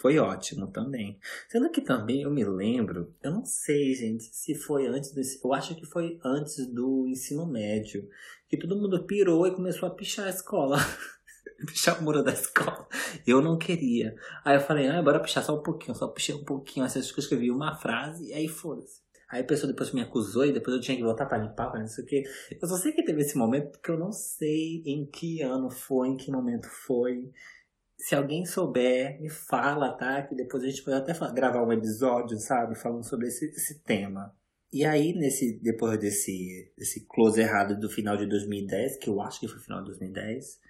Foi ótimo também. Sendo que também eu me lembro, eu não sei, gente, se foi antes do. Eu acho que foi antes do ensino médio. Que todo mundo pirou e começou a pichar a escola. Pichar o muro da escola. Eu não queria. Aí eu falei, ah, bora pichar só um pouquinho, só pichei um pouquinho. Assim, acho que eu escrevi uma frase e aí foda-se. Aí a pessoa depois me acusou e depois eu tinha que voltar para limpar, para não sei o quê. Eu só sei que teve esse momento porque eu não sei em que ano foi, em que momento foi. Se alguém souber, me fala, tá? Que depois a gente pode até gravar um episódio, sabe? Falando sobre esse, esse tema. E aí, nesse, depois desse, desse close errado do final de 2010, que eu acho que foi final de 2010,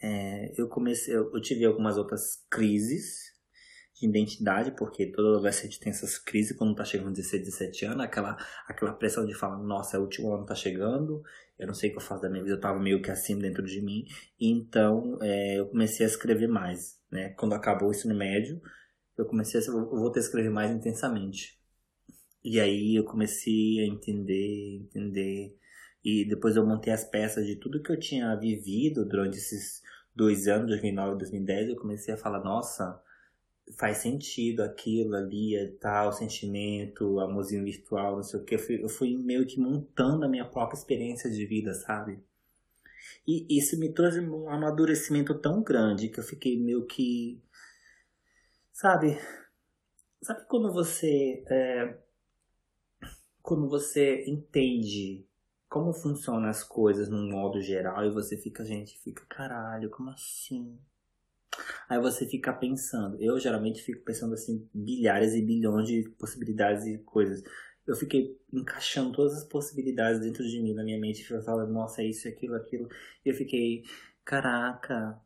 é, eu comecei, eu, eu tive algumas outras crises de identidade, porque todo adolescente tem essas crises quando tá chegando 16, 17 anos, aquela, aquela pressão de falar, nossa, é o último ano tá chegando, eu não sei o que eu faço da minha vida, eu tava meio que assim dentro de mim, então é, eu comecei a escrever mais, né? Quando acabou o ensino médio, eu comecei a, eu voltei a escrever mais intensamente. E aí eu comecei a entender, entender, e depois eu montei as peças de tudo que eu tinha vivido durante esses dois anos, 2009 e 2010, eu comecei a falar, nossa, faz sentido aquilo ali, é tal, sentimento, amorzinho virtual, não sei o que. Eu fui, eu fui meio que montando a minha própria experiência de vida, sabe? E isso me trouxe um amadurecimento tão grande que eu fiquei meio que. Sabe? Sabe quando você. É, quando você entende como funcionam as coisas num modo geral e você fica, gente, fica, caralho, como assim? Aí você fica pensando. Eu geralmente fico pensando assim, bilhares e bilhões de possibilidades e coisas. Eu fiquei encaixando todas as possibilidades dentro de mim, na minha mente. Eu falando, nossa, é isso, aquilo, aquilo. E eu fiquei, caraca,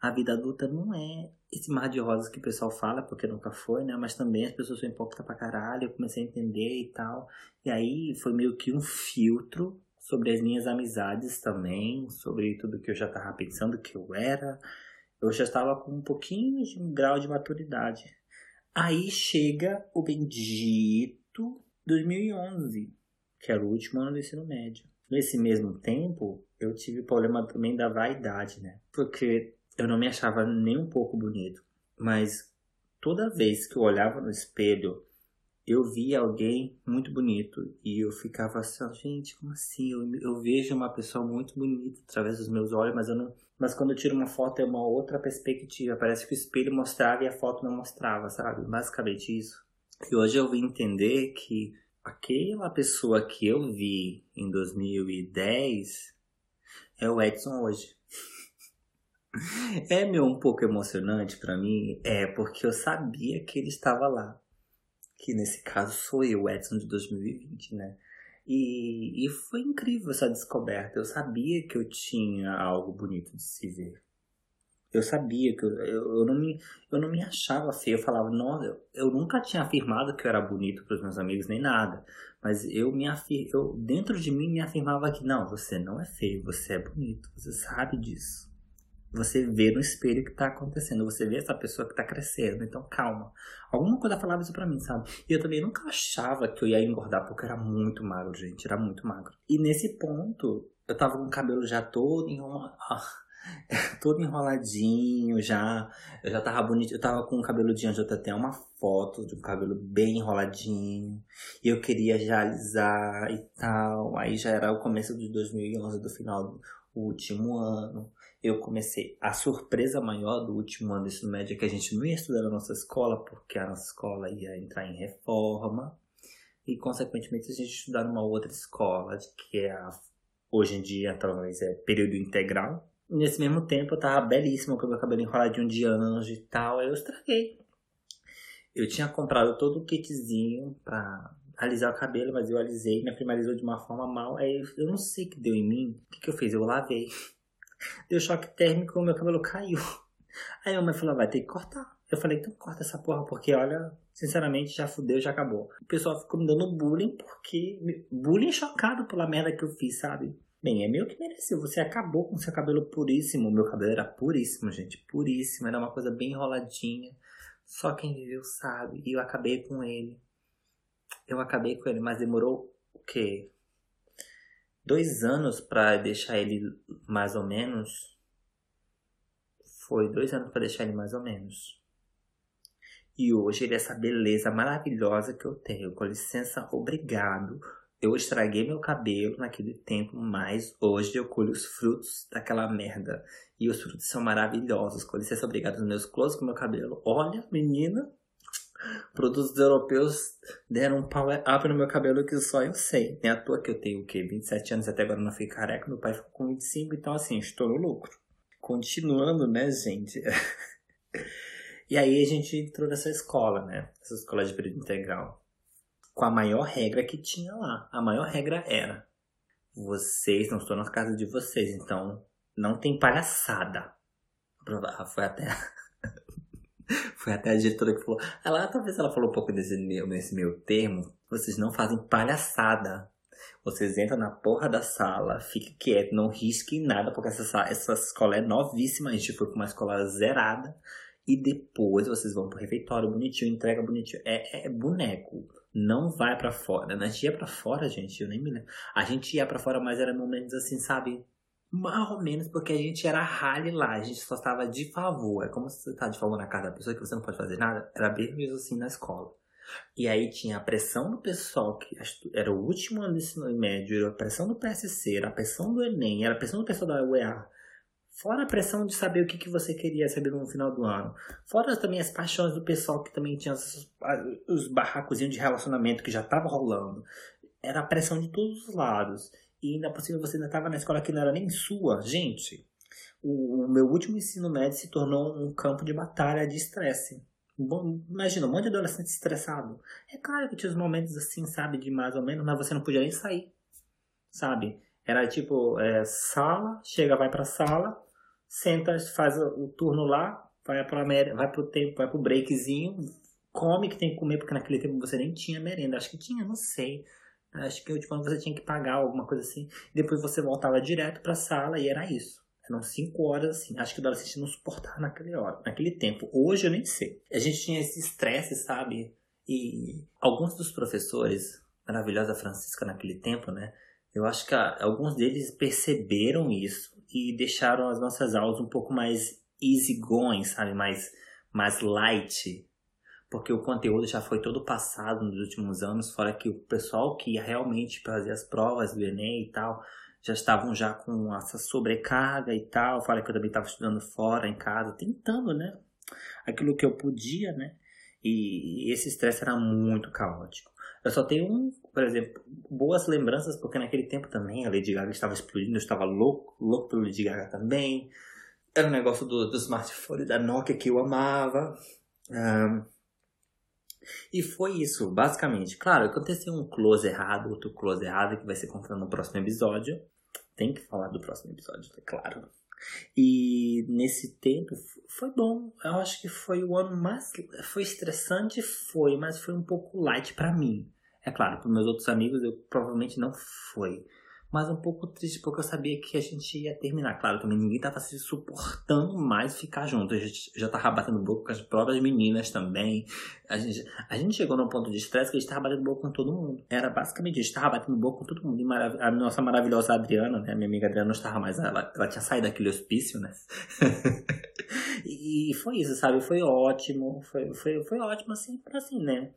a vida adulta não é esse mar de rosas que o pessoal fala, porque nunca foi, né? Mas também as pessoas são hipócritas pra caralho. Eu comecei a entender e tal. E aí foi meio que um filtro sobre as minhas amizades também, sobre tudo que eu já tava pensando que eu era eu já estava com um pouquinho de um grau de maturidade. Aí chega o bendito 2011, que era o último ano do ensino médio. Nesse mesmo tempo, eu tive problema também da vaidade, né? Porque eu não me achava nem um pouco bonito. Mas toda vez que eu olhava no espelho, eu via alguém muito bonito e eu ficava assim, gente, como assim? Eu, eu vejo uma pessoa muito bonita através dos meus olhos, mas eu não mas quando eu tiro uma foto é uma outra perspectiva. Parece que o espelho mostrava e a foto não mostrava, sabe? Basicamente isso. E hoje eu vim entender que aquela pessoa que eu vi em 2010 é o Edson hoje. é meu um pouco emocionante para mim, é porque eu sabia que ele estava lá. Que nesse caso sou eu, Edson de 2020, né? E, e foi incrível essa descoberta. Eu sabia que eu tinha algo bonito de se ver. Eu sabia que eu, eu, eu, não, me, eu não me achava feio. Eu falava, nossa, eu, eu nunca tinha afirmado que eu era bonito para os meus amigos nem nada. Mas eu me afir, eu dentro de mim me afirmava que não, você não é feio, você é bonito, você sabe disso. Você vê no espelho o que tá acontecendo, você vê essa pessoa que tá crescendo, então calma. Alguma coisa falava isso pra mim, sabe? E eu também nunca achava que eu ia engordar, porque eu era muito magro, gente, era muito magro. E nesse ponto, eu tava com o cabelo já todo enrolado, todo enroladinho já. Eu já tava bonito, eu tava com o cabelo de anjo, eu até uma foto de um cabelo bem enroladinho. E eu queria já alisar e tal. Aí já era o começo de 2011, do final do último ano eu comecei a surpresa maior do último ano do ensino médio é que a gente não ia estudar na nossa escola, porque a nossa escola ia entrar em reforma, e consequentemente a gente ia estudar numa outra escola, que é a, hoje em dia talvez é período integral. Nesse mesmo tempo eu tava belíssima com o meu cabelo enroladinho de anjo e tal, aí eu estraguei. Eu tinha comprado todo o kitzinho pra alisar o cabelo, mas eu alisei, minha prima alisou de uma forma mal. Aí eu não sei o que deu em mim. O que, que eu fiz? Eu lavei. Deu choque térmico, meu cabelo caiu. Aí a mãe falou, vai ter que cortar. Eu falei, então corta essa porra, porque olha, sinceramente, já fudeu, já acabou. O pessoal ficou me dando bullying, porque. Bullying chocado pela merda que eu fiz, sabe? Bem, é meio que mereceu. Você acabou com seu cabelo puríssimo. Meu cabelo era puríssimo, gente. Puríssimo. Era uma coisa bem enroladinha. Só quem viveu sabe. E eu acabei com ele. Eu acabei com ele, mas demorou o quê? Dois anos para deixar ele mais ou menos. Foi dois anos para deixar ele mais ou menos. E hoje ele é essa beleza maravilhosa que eu tenho. Com licença, obrigado eu estraguei meu cabelo naquele tempo, mas hoje eu colho os frutos daquela merda. E os frutos são maravilhosos. Com licença, obrigado nos meus close com meu cabelo. Olha, menina, produtos europeus deram um power up no meu cabelo que só eu sei. Nem à toa que eu tenho o quê? 27 anos até agora não fui careca. Meu pai ficou com 25, então assim, estou no lucro. Continuando, né, gente? e aí a gente entrou nessa escola, né? Essa escola de período integral com a maior regra que tinha lá. A maior regra era: vocês não estão na casa de vocês, então não tem palhaçada. Foi até. Foi até a diretora que falou. Ela talvez ela falou um pouco desse meu, nesse meu termo. Vocês não fazem palhaçada. Vocês entram na porra da sala, fiquem quieto, não risquem nada, porque essa, essa escola é novíssima. A gente foi com uma escola zerada. E depois vocês vão pro refeitório bonitinho, entrega bonitinho. É, é boneco não vai para fora. Né? A gente ia para fora, gente, eu nem me lembro. A gente ia para fora, mas era momentos assim, sabe? Mais ou menos porque a gente era rally lá, a gente só estava de favor. É como se você tá de favor na casa da pessoa que você não pode fazer nada. Era bem mesmo assim na escola. E aí tinha a pressão do pessoal, que era o último ano do ensino médio, era a pressão do PSC, era a pressão do Enem, era a pressão do pessoal da UEA. Fora a pressão de saber o que, que você queria saber no final do ano. Fora também as paixões do pessoal que também tinha os, os barracozinhos de relacionamento que já tava rolando. Era a pressão de todos os lados. E ainda por cima você ainda estava na escola que não era nem sua. Gente, o, o meu último ensino médio se tornou um campo de batalha de estresse. Imagina, um monte de adolescente estressado. É claro que tinha os momentos assim, sabe, de mais ou menos, mas você não podia nem sair, sabe? Era tipo, é, sala, chega, vai pra sala, senta, faz o turno lá, vai para vai pro tempo, vai pro breakzinho, come que tem que comer, porque naquele tempo você nem tinha merenda. Acho que tinha, não sei. Acho que tipo, você tinha que pagar alguma coisa assim. Depois você voltava direto pra sala e era isso. Eram cinco horas assim. Acho que o adolescente não suportava naquele, hora, naquele tempo. Hoje eu nem sei. A gente tinha esse estresse, sabe? E alguns dos professores, maravilhosa Francisca naquele tempo, né? Eu acho que alguns deles perceberam isso e deixaram as nossas aulas um pouco mais easygoing, sabe? Mais, mais light. Porque o conteúdo já foi todo passado nos últimos anos, fora que o pessoal que ia realmente fazer as provas do Enem e tal, já estavam já com essa sobrecarga e tal. Fora que eu também estava estudando fora, em casa, tentando, né? Aquilo que eu podia, né? E esse estresse era muito caótico. Eu só tenho, um, por exemplo, boas lembranças, porque naquele tempo também a Lady Gaga estava explodindo, eu estava louco, louco pelo Lady Gaga também. Era um negócio do, do smartphone da Nokia que eu amava. Um, e foi isso, basicamente. Claro, aconteceu um close errado, outro close errado, que vai ser contado no próximo episódio. Tem que falar do próximo episódio, é claro. E nesse tempo foi bom. Eu acho que foi o ano mais. Foi estressante, foi, mas foi um pouco light para mim. É claro, para meus outros amigos eu provavelmente não foi mas um pouco triste porque eu sabia que a gente ia terminar. Claro, também ninguém tava se suportando mais ficar junto. A gente já tava batendo boca com as próprias meninas também. A gente, a gente chegou num ponto de estresse que a gente tava batendo boca com todo mundo. Era basicamente isso, tava batendo boca com todo mundo. E a nossa maravilhosa Adriana, né? Minha amiga Adriana não estava mais, ela, ela tinha saído daquele hospício, né? e foi isso, sabe? Foi ótimo. Foi, foi, foi ótimo, assim, assim, né?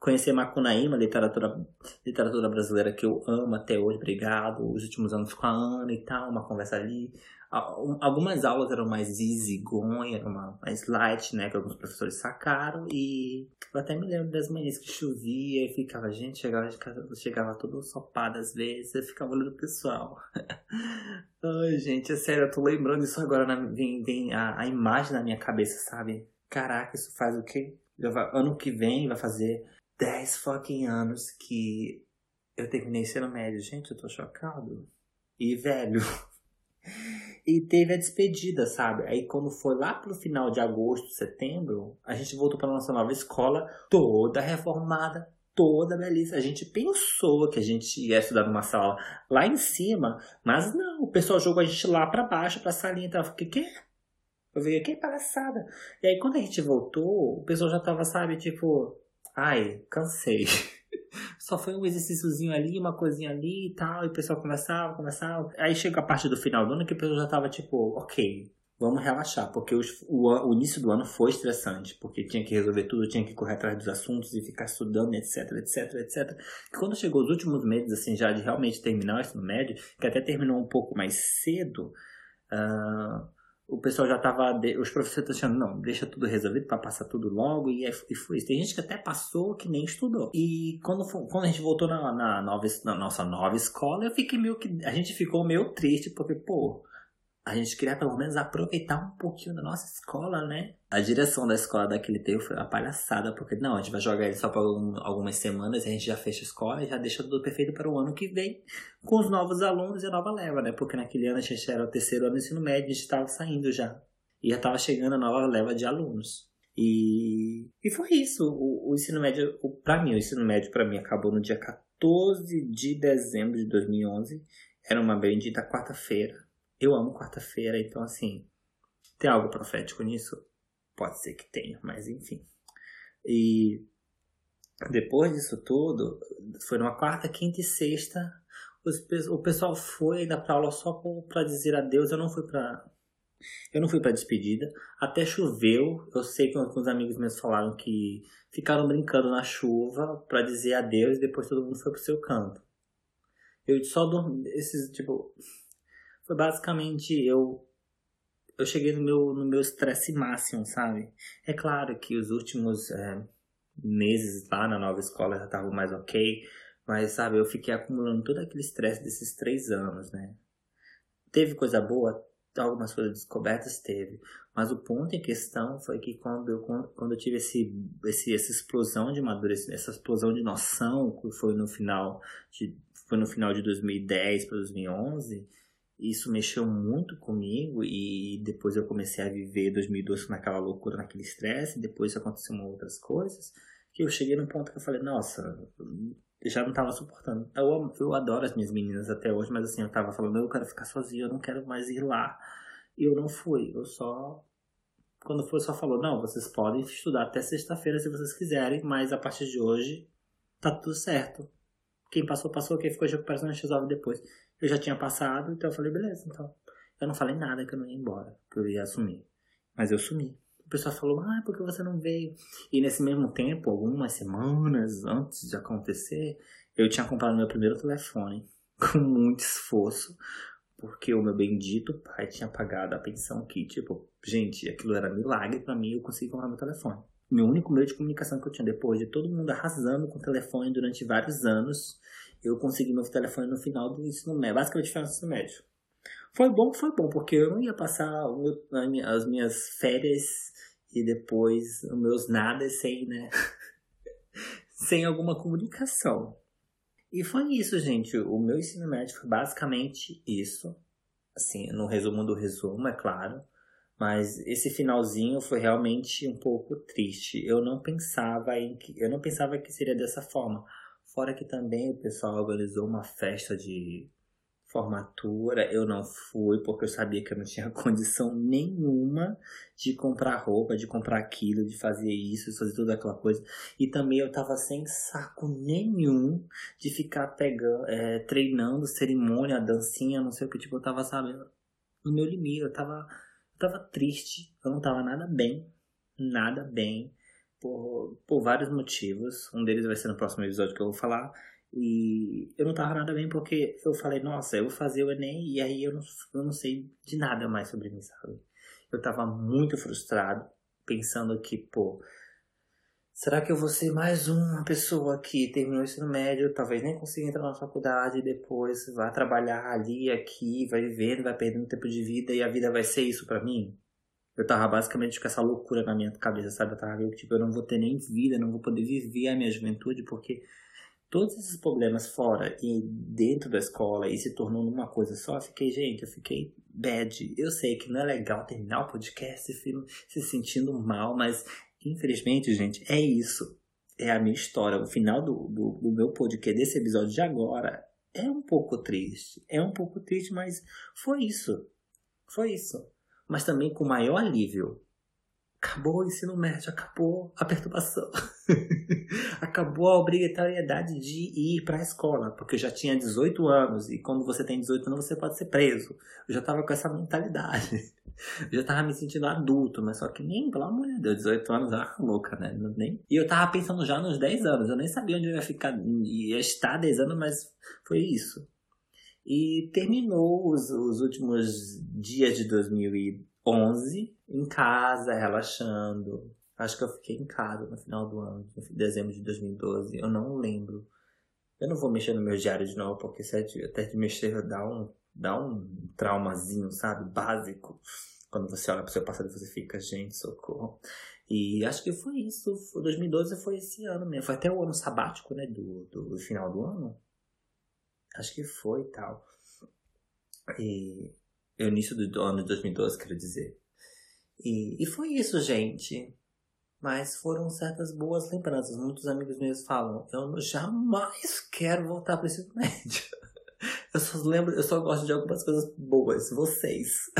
Conhecer Macunaíma, literatura, literatura brasileira que eu amo até hoje, obrigado. Os últimos anos com a Ana e tal, uma conversa ali. Algumas aulas eram mais easy going, eram mais light, né? Que alguns professores sacaram. E eu até me lembro das manhãs que chovia e ficava, gente, chegava, chegava todo sopado às vezes, eu ficava olhando o pessoal. Ai, gente, é sério, eu tô lembrando isso agora, na, vem, vem a, a imagem na minha cabeça, sabe? Caraca, isso faz o quê? Ano que vem vai fazer 10 fucking anos que eu terminei ensino médio. Gente, eu tô chocado. E velho. E teve a despedida, sabe? Aí quando foi lá pro final de agosto, setembro, a gente voltou pra nossa nova escola, toda reformada, toda belíssima. A gente pensou que a gente ia estudar numa sala lá em cima, mas não, o pessoal jogou a gente lá para baixo, pra salinha e tal. Eu fiquei, quê? Eu vi, que palhaçada. E aí quando a gente voltou, o pessoal já tava, sabe, tipo, ai, cansei. Só foi um exercíciozinho ali, uma coisinha ali e tal, e o pessoal conversava, conversava. Aí chega a parte do final do ano que o pessoal já tava tipo, ok, vamos relaxar, porque o, o, início do ano foi estressante, porque tinha que resolver tudo, tinha que correr atrás dos assuntos e ficar estudando, etc, etc, etc. E quando chegou os últimos meses, assim, já de realmente terminar o ensino médio, que até terminou um pouco mais cedo, uh, o pessoal já tava. Os professores achando, não, deixa tudo resolvido para passar tudo logo. E, é, e foi isso. Tem gente que até passou que nem estudou. E quando, quando a gente voltou na, na, nova, na nossa nova escola, eu fiquei meio que. A gente ficou meio triste, porque, pô, a gente queria pelo menos aproveitar um pouquinho da nossa escola, né? A direção da escola daquele tempo foi uma palhaçada, porque não, a gente vai jogar ele só por algum, algumas semanas, a gente já fecha a escola e já deixa tudo perfeito para o ano que vem, com os novos alunos e a nova leva, né? Porque naquele ano a gente era o terceiro ano do ensino médio, a gente estava saindo já. E já estava chegando a nova leva de alunos. E, e foi isso. O, o ensino médio, para mim, o ensino médio para mim acabou no dia 14 de dezembro de 2011. Era uma bendita quarta-feira eu amo quarta-feira, então assim, tem algo profético nisso? Pode ser que tenha, mas enfim. E depois disso tudo, foi numa quarta, quinta e sexta, os, o pessoal foi ainda pra aula só para dizer adeus. Eu não fui pra. Eu não fui pra despedida. Até choveu. Eu sei que alguns amigos meus falaram que ficaram brincando na chuva para dizer adeus e depois todo mundo foi pro seu canto. Eu só dormi. Esses, tipo foi basicamente eu eu cheguei no meu no meu estresse máximo, sabe? É claro que os últimos é, meses lá na nova escola já estavam mais ok, mas sabe, eu fiquei acumulando todo aquele estresse desses três anos, né? Teve coisa boa, algumas coisas descobertas teve, mas o ponto em questão foi que quando eu, quando eu tive esse, esse, essa explosão de amadurecimento, essa explosão de noção, que foi no final de, foi no final de 2010 para 2011, isso mexeu muito comigo e depois eu comecei a viver 2012 naquela loucura, naquele estresse, depois aconteceram outras coisas, que eu cheguei num ponto que eu falei, nossa, já não tava suportando. Eu, eu adoro as minhas meninas até hoje, mas assim, eu tava falando, eu quero ficar sozinho, eu não quero mais ir lá. E eu não fui, eu só quando foi só falou, não, vocês podem estudar até sexta-feira se vocês quiserem, mas a partir de hoje tá tudo certo. Quem passou, passou, quem ficou de recuperação resolve depois. Eu já tinha passado, então eu falei, beleza, então. Eu não falei nada que eu não ia embora, que eu ia assumir. Mas eu sumi. O pessoal falou, ah, por que você não veio? E nesse mesmo tempo, algumas semanas antes de acontecer, eu tinha comprado meu primeiro telefone com muito esforço, porque o meu bendito pai tinha pagado a pensão que, tipo, gente, aquilo era milagre para mim, eu consegui comprar meu telefone. Meu único meio de comunicação que eu tinha depois de todo mundo arrasando com o telefone durante vários anos, eu consegui meu telefone no final do ensino médio, basicamente no ensino médio. Foi bom, foi bom, porque eu não ia passar as minhas férias e depois os meus nada sem, né? sem alguma comunicação. E foi isso, gente. O meu ensino médio foi basicamente isso. Assim, no resumo do resumo, é claro. Mas esse finalzinho foi realmente um pouco triste. Eu não pensava em que eu não pensava que seria dessa forma. Fora que também o pessoal organizou uma festa de formatura, eu não fui porque eu sabia que eu não tinha condição nenhuma de comprar roupa, de comprar aquilo, de fazer isso, de fazer toda aquela coisa. E também eu tava sem saco nenhum de ficar pegando, é, treinando cerimônia, dancinha, não sei o que, tipo, eu tava, sabe, no meu limite, eu tava, eu tava triste, eu não tava nada bem, nada bem por, por vários motivos. Um deles vai ser no próximo episódio que eu vou falar. E eu não tava nada bem porque eu falei, nossa, eu vou fazer o Enem e aí eu não, eu não sei de nada mais sobre mim, sabe? Eu tava muito frustrado, pensando que, pô, será que eu vou ser mais uma pessoa que terminou o ensino médio, talvez nem consiga entrar na faculdade e depois vai trabalhar ali, aqui, vai vivendo, vai perdendo tempo de vida e a vida vai ser isso para mim? Eu tava basicamente com essa loucura na minha cabeça, sabe? Eu tava meio tipo, eu não vou ter nem vida, não vou poder viver a minha juventude, porque todos esses problemas fora e dentro da escola e se tornou numa coisa só, eu fiquei, gente, eu fiquei bad. Eu sei que não é legal terminar o podcast se sentindo mal, mas infelizmente, gente, é isso. É a minha história. O final do, do, do meu podcast, desse episódio de agora, é um pouco triste. É um pouco triste, mas foi isso. Foi isso. Mas também com maior alívio acabou o ensino médio, acabou a perturbação, acabou a obrigatoriedade de ir para a escola, porque eu já tinha 18 anos e quando você tem 18 anos você pode ser preso. Eu já tava com essa mentalidade. Eu já tava me sentindo adulto, mas só que nem, pelo amor de Deus, 18 anos, ah, louca, né? Nem... E eu tava pensando já nos 10 anos, eu nem sabia onde eu ia ficar, ia estar 10 anos, mas foi isso. E terminou os, os últimos dias de 2011 em casa, relaxando. Acho que eu fiquei em casa no final do ano, em dezembro de 2012. Eu não lembro. Eu não vou mexer no meu diário de novo, porque se até de mexer dá um, dá um traumazinho, sabe? Básico. Quando você olha pro seu passado, você fica, gente, socorro. E acho que foi isso. 2012 foi esse ano mesmo. Foi até o ano sabático, né? Do, do final do ano. Acho que foi e tal. E o início do ano de 2012, quero dizer. E, e foi isso, gente. Mas foram certas boas lembranças. Muitos amigos meus falam: eu jamais quero voltar para esse médio. Eu só lembro, eu só gosto de algumas coisas boas. Vocês.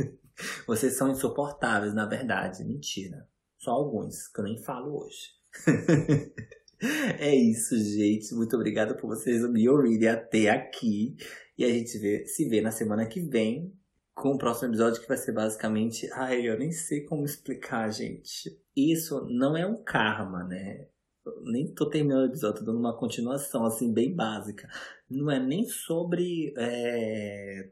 Vocês são insuportáveis, na verdade. Mentira. Só alguns, que eu nem falo hoje. é isso, gente. Muito obrigada por vocês me ouvirem até aqui. E a gente vê, se vê na semana que vem com o próximo episódio que vai ser basicamente. Ai, eu nem sei como explicar, gente. Isso não é um karma, né? Eu nem tô terminando o episódio, tô dando uma continuação, assim, bem básica. Não é nem sobre. É,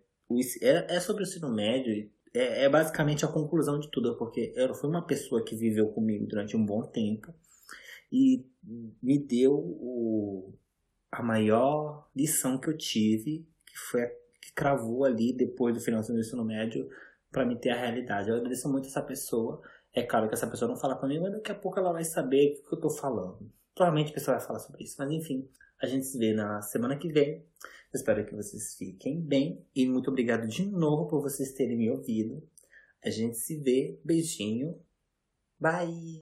é, é sobre o ensino médio. É, é basicamente a conclusão de tudo, porque eu fui uma pessoa que viveu comigo durante um bom tempo e me deu o, a maior lição que eu tive, que foi que cravou ali depois do final do ensino médio para me ter a realidade. Eu agradeço muito essa pessoa. É claro que essa pessoa não fala comigo, mas daqui a pouco ela vai saber o que eu tô falando. Provavelmente a pessoa vai falar sobre isso, mas enfim, a gente se vê na semana que vem. espero que vocês fiquem bem e muito obrigado de novo por vocês terem me ouvido. A gente se vê. Beijinho. Bye!